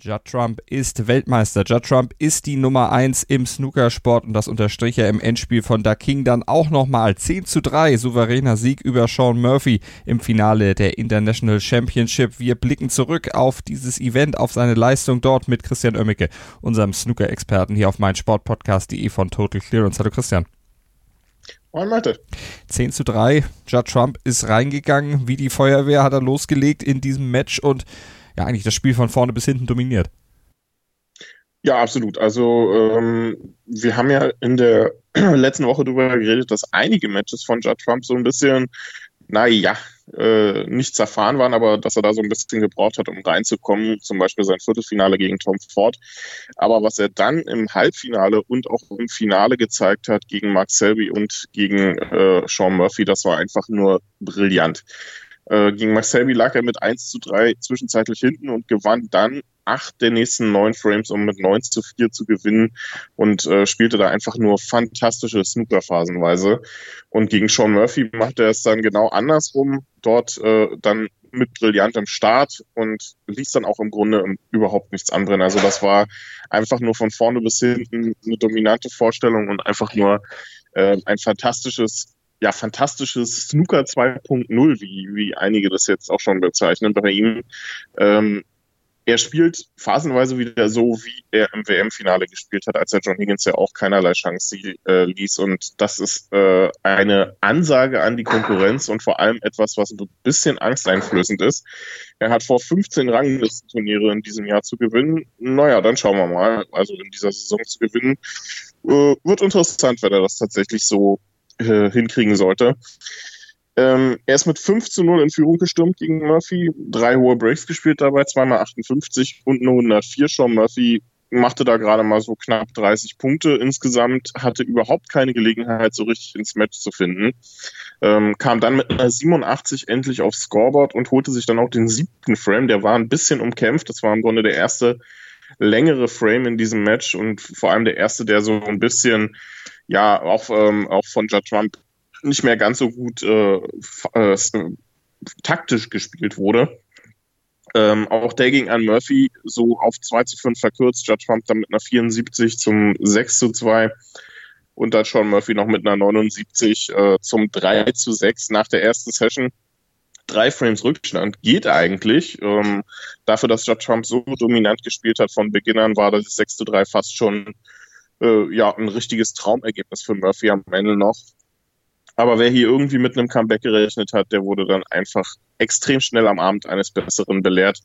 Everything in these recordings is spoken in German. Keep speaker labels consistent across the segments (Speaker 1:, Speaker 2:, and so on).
Speaker 1: Judd Trump ist Weltmeister. Judd Trump ist die Nummer 1 im Snookersport und das unterstrich er im Endspiel von Da King dann auch nochmal. 10 zu 3, souveräner Sieg über Sean Murphy im Finale der International Championship. Wir blicken zurück auf dieses Event, auf seine Leistung dort mit Christian Oemmicke, unserem Snooker-Experten hier auf meinsportpodcast.de von Total Clearance. Hallo Christian.
Speaker 2: Moin Malte.
Speaker 1: 10 zu 3, Judd Trump ist reingegangen, wie die Feuerwehr hat er losgelegt in diesem Match und ja eigentlich das Spiel von vorne bis hinten dominiert.
Speaker 2: Ja, absolut. Also ähm, wir haben ja in der letzten Woche darüber geredet, dass einige Matches von Judd Trump so ein bisschen, naja, äh, nicht zerfahren waren, aber dass er da so ein bisschen gebraucht hat, um reinzukommen, zum Beispiel sein Viertelfinale gegen Tom Ford. Aber was er dann im Halbfinale und auch im Finale gezeigt hat gegen Mark Selby und gegen äh, Sean Murphy, das war einfach nur brillant. Äh, gegen Selby lag er mit 1 zu 3 zwischenzeitlich hinten und gewann dann acht der nächsten neun Frames, um mit 9 zu 4 zu gewinnen und äh, spielte da einfach nur fantastische Snooker phasenweise. Und gegen Sean Murphy machte er es dann genau andersrum, dort äh, dann mit brillantem Start und ließ dann auch im Grunde überhaupt nichts anbrennen. Also das war einfach nur von vorne bis hinten eine dominante Vorstellung und einfach nur äh, ein fantastisches ja, fantastisches Snooker 2.0, wie, wie einige das jetzt auch schon bezeichnen bei ihm. Ähm, er spielt phasenweise wieder so, wie er im WM-Finale gespielt hat, als er John Higgins ja auch keinerlei Chance äh, ließ. Und das ist äh, eine Ansage an die Konkurrenz und vor allem etwas, was ein bisschen angsteinflößend ist. Er hat vor 15 Ranglistenturniere in diesem Jahr zu gewinnen. Naja, dann schauen wir mal. Also in dieser Saison zu gewinnen, äh, wird interessant, wenn er das tatsächlich so äh, hinkriegen sollte. Ähm, er ist mit 5 zu 0 in Führung gestürmt gegen Murphy, drei hohe Breaks gespielt dabei, zweimal 58 und eine 104. Sean Murphy machte da gerade mal so knapp 30 Punkte insgesamt, hatte überhaupt keine Gelegenheit, so richtig ins Match zu finden. Ähm, kam dann mit einer 87 endlich aufs Scoreboard und holte sich dann auch den siebten Frame. Der war ein bisschen umkämpft. Das war im Grunde der erste längere Frame in diesem Match und vor allem der erste, der so ein bisschen ja auch, ähm, auch von Judd Trump nicht mehr ganz so gut äh, äh, taktisch gespielt wurde. Ähm, auch der ging an Murphy so auf 2 zu 5 verkürzt. Judd Trump dann mit einer 74 zum 6 zu 2 und dann Sean Murphy noch mit einer 79 äh, zum 3 zu 6 nach der ersten Session. Drei Frames Rückstand geht eigentlich. Ähm, dafür, dass Judd Trump so dominant gespielt hat von Beginn an, war das 6 zu 3 fast schon äh, ja, ein richtiges Traumergebnis für Murphy am Ende noch. Aber wer hier irgendwie mit einem Comeback gerechnet hat, der wurde dann einfach extrem schnell am Abend eines Besseren belehrt.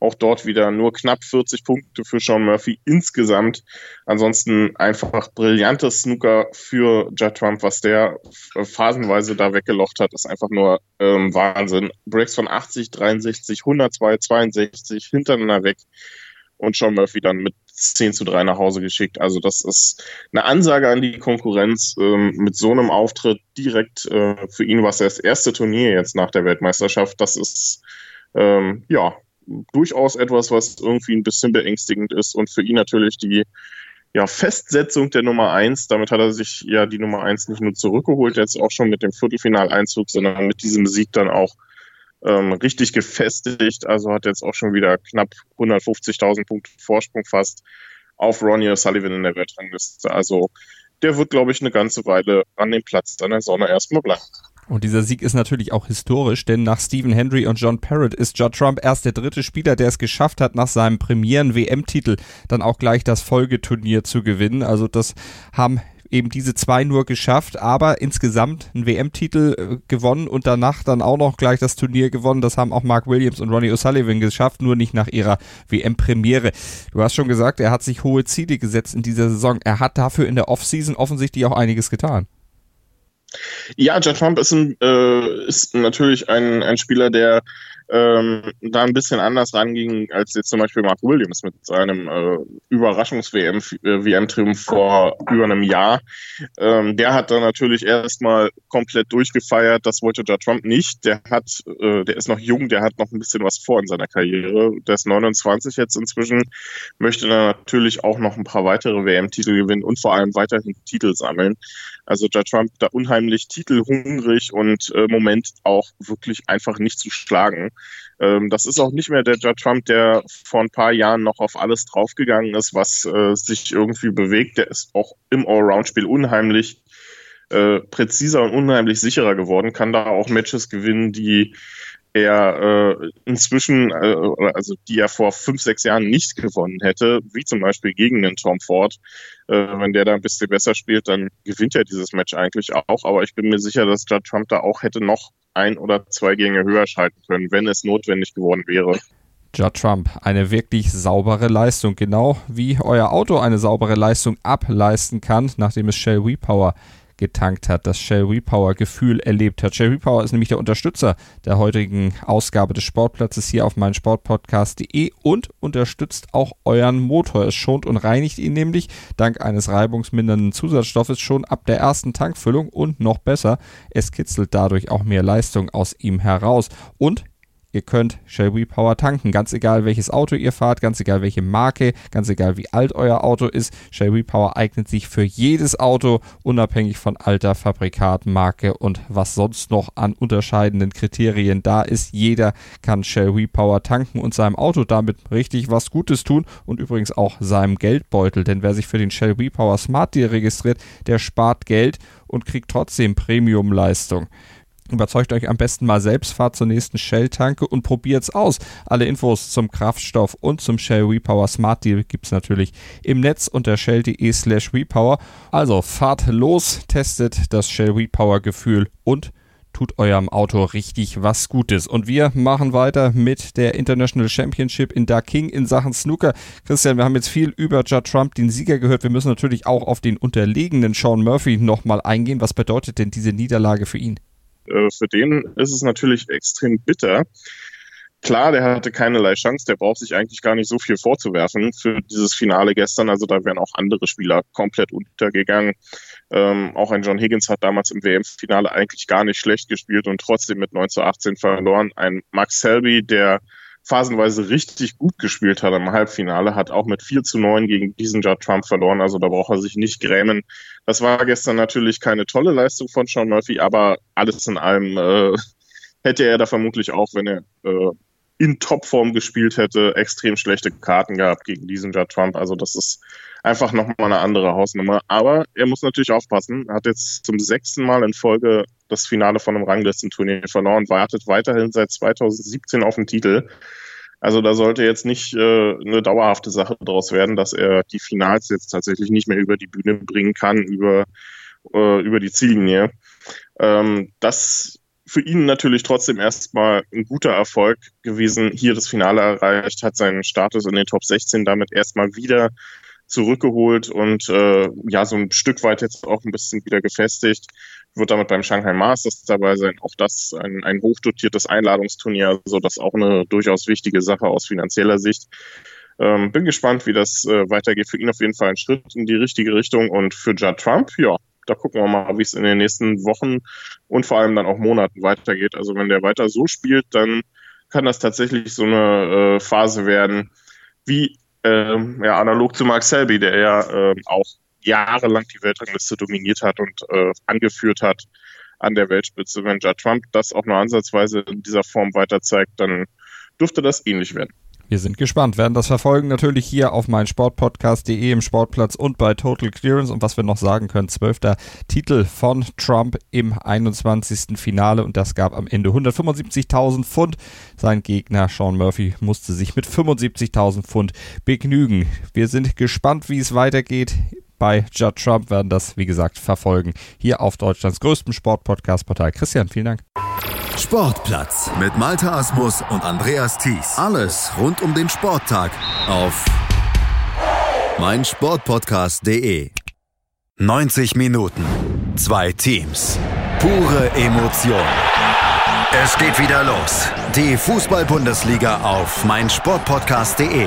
Speaker 2: Auch dort wieder nur knapp 40 Punkte für Sean Murphy insgesamt. Ansonsten einfach brillantes Snooker für Judd Trump, was der phasenweise da weggelocht hat, ist einfach nur ähm, Wahnsinn. Breaks von 80, 63, 102, 62 hintereinander weg und Sean Murphy dann mit 10 zu 3 nach Hause geschickt. Also das ist eine Ansage an die Konkurrenz ähm, mit so einem Auftritt direkt äh, für ihn was das erste Turnier jetzt nach der Weltmeisterschaft. Das ist ähm, ja durchaus etwas, was irgendwie ein bisschen beängstigend ist und für ihn natürlich die ja, Festsetzung der Nummer 1. Damit hat er sich ja die Nummer 1 nicht nur zurückgeholt, jetzt auch schon mit dem Viertelfinaleinzug, sondern mit diesem Sieg dann auch ähm, richtig gefestigt. Also hat jetzt auch schon wieder knapp 150.000 Punkte Vorsprung fast auf Ronnie O'Sullivan in der Weltrangliste. Also der wird, glaube ich, eine ganze Weile an dem Platz seiner Sonne erstmal bleiben.
Speaker 1: Und dieser Sieg ist natürlich auch historisch, denn nach Stephen Hendry und John Parrott ist Judd Trump erst der dritte Spieler, der es geschafft hat, nach seinem Premieren-WM-Titel dann auch gleich das Folgeturnier zu gewinnen. Also das haben eben diese zwei nur geschafft, aber insgesamt einen WM-Titel äh, gewonnen und danach dann auch noch gleich das Turnier gewonnen. Das haben auch Mark Williams und Ronnie O'Sullivan geschafft, nur nicht nach ihrer WM-Premiere. Du hast schon gesagt, er hat sich hohe Ziele gesetzt in dieser Saison. Er hat dafür in der Offseason offensichtlich auch einiges getan.
Speaker 2: Ja, Judd Trump ist, ein, äh, ist natürlich ein, ein Spieler, der ähm, da ein bisschen anders ranging als jetzt zum Beispiel Mark Williams mit seinem äh, Überraschungs-WM-Triumph äh, vor über einem Jahr. Ähm, der hat dann natürlich erstmal komplett durchgefeiert. Das wollte Judd Trump nicht. Der hat, äh, der ist noch jung, der hat noch ein bisschen was vor in seiner Karriere. Der ist 29 jetzt inzwischen, möchte dann natürlich auch noch ein paar weitere WM-Titel gewinnen und vor allem weiterhin Titel sammeln. Also Judd Trump da unheimlich titelhungrig und äh, Moment auch wirklich einfach nicht zu schlagen. Ähm, das ist auch nicht mehr der Judd Trump, der vor ein paar Jahren noch auf alles draufgegangen ist, was äh, sich irgendwie bewegt. Der ist auch im Allround-Spiel unheimlich äh, präziser und unheimlich sicherer geworden, kann da auch Matches gewinnen, die er äh, inzwischen, äh, also die er vor fünf, sechs Jahren nicht gewonnen hätte, wie zum Beispiel gegen den Tom Ford. Äh, wenn der da ein bisschen besser spielt, dann gewinnt er dieses Match eigentlich auch. Aber ich bin mir sicher, dass Judd Trump da auch hätte noch ein oder zwei Gänge höher schalten können, wenn es notwendig geworden wäre.
Speaker 1: Judd Trump, eine wirklich saubere Leistung, genau wie euer Auto eine saubere Leistung ableisten kann, nachdem es Shell WePower getankt hat, das Shell Repower Gefühl erlebt hat. Shell Repower ist nämlich der Unterstützer der heutigen Ausgabe des Sportplatzes hier auf meinsportpodcast.de und unterstützt auch euren Motor. Es schont und reinigt ihn nämlich dank eines reibungsmindernden Zusatzstoffes schon ab der ersten Tankfüllung und noch besser, es kitzelt dadurch auch mehr Leistung aus ihm heraus und Ihr könnt Shell Power tanken, ganz egal welches Auto ihr fahrt, ganz egal welche Marke, ganz egal wie alt euer Auto ist. Shell Power eignet sich für jedes Auto, unabhängig von Alter, Fabrikat, Marke und was sonst noch an unterscheidenden Kriterien da ist. Jeder kann Shell Power tanken und seinem Auto damit richtig was Gutes tun und übrigens auch seinem Geldbeutel, denn wer sich für den Shell Power Smart Deal registriert, der spart Geld und kriegt trotzdem Premium-Leistung. Überzeugt euch am besten mal selbst, fahrt zur nächsten Shell-Tanke und probiert's aus. Alle Infos zum Kraftstoff und zum Shell Repower Smart Deal gibt's natürlich im Netz unter shell.de slash repower. Also fahrt los, testet das Shell Repower Gefühl und tut eurem Auto richtig was Gutes. Und wir machen weiter mit der International Championship in Darking in Sachen Snooker. Christian, wir haben jetzt viel über Judd Trump, den Sieger, gehört. Wir müssen natürlich auch auf den unterlegenen Sean Murphy nochmal eingehen. Was bedeutet denn diese Niederlage für ihn?
Speaker 2: Äh, für den ist es natürlich extrem bitter. Klar, der hatte keinerlei Chance, der braucht sich eigentlich gar nicht so viel vorzuwerfen für dieses Finale gestern. Also da wären auch andere Spieler komplett untergegangen. Ähm, auch ein John Higgins hat damals im WM-Finale eigentlich gar nicht schlecht gespielt und trotzdem mit 9 zu 18 verloren. Ein Max Selby, der phasenweise richtig gut gespielt hat im Halbfinale, hat auch mit 4 zu 9 gegen diesen Judd Trump verloren. Also da braucht er sich nicht grämen. Das war gestern natürlich keine tolle Leistung von Sean Murphy, aber alles in allem äh, hätte er da vermutlich auch, wenn er äh, in Topform gespielt hätte, extrem schlechte Karten gehabt gegen diesen Judd Trump. Also das ist einfach nochmal eine andere Hausnummer. Aber er muss natürlich aufpassen. Er hat jetzt zum sechsten Mal in Folge das Finale von einem Ranglistenturnier verloren, wartet weiterhin seit 2017 auf den Titel. Also da sollte jetzt nicht äh, eine dauerhafte Sache daraus werden, dass er die Finals jetzt tatsächlich nicht mehr über die Bühne bringen kann, über, äh, über die Ziellinie. Ähm, das für ihn natürlich trotzdem erstmal ein guter Erfolg gewesen, hier das Finale erreicht, hat seinen Status in den Top 16 damit erstmal wieder zurückgeholt und äh, ja, so ein Stück weit jetzt auch ein bisschen wieder gefestigt. Wird damit beim Shanghai Masters dabei sein. Auch das ein, ein hochdotiertes Einladungsturnier, so das auch eine durchaus wichtige Sache aus finanzieller Sicht. Ähm, bin gespannt, wie das äh, weitergeht. Für ihn auf jeden Fall ein Schritt in die richtige Richtung und für Judd Trump, ja, da gucken wir mal, wie es in den nächsten Wochen und vor allem dann auch Monaten weitergeht. Also wenn der weiter so spielt, dann kann das tatsächlich so eine äh, Phase werden, wie ähm, ja, analog zu Mark Selby, der ja äh, auch jahrelang die Weltrangliste dominiert hat und äh, angeführt hat an der Weltspitze. Wenn Judd Trump das auch nur ansatzweise in dieser Form weiter zeigt, dann dürfte das ähnlich werden.
Speaker 1: Wir sind gespannt, werden das verfolgen natürlich hier auf meinsportpodcast.de im Sportplatz und bei Total Clearance und was wir noch sagen können, zwölfter Titel von Trump im 21. Finale und das gab am Ende 175.000 Pfund. Sein Gegner Sean Murphy musste sich mit 75.000 Pfund begnügen. Wir sind gespannt, wie es weitergeht bei Judd Trump werden das, wie gesagt, verfolgen. Hier auf Deutschlands größtem Sportpodcast-Portal. Christian, vielen Dank.
Speaker 3: Sportplatz mit Malta Asmus und Andreas Thies. Alles rund um den Sporttag auf meinsportpodcast.de. 90 Minuten, zwei Teams, pure Emotion. Es geht wieder los. Die Fußball-Bundesliga auf meinsportpodcast.de.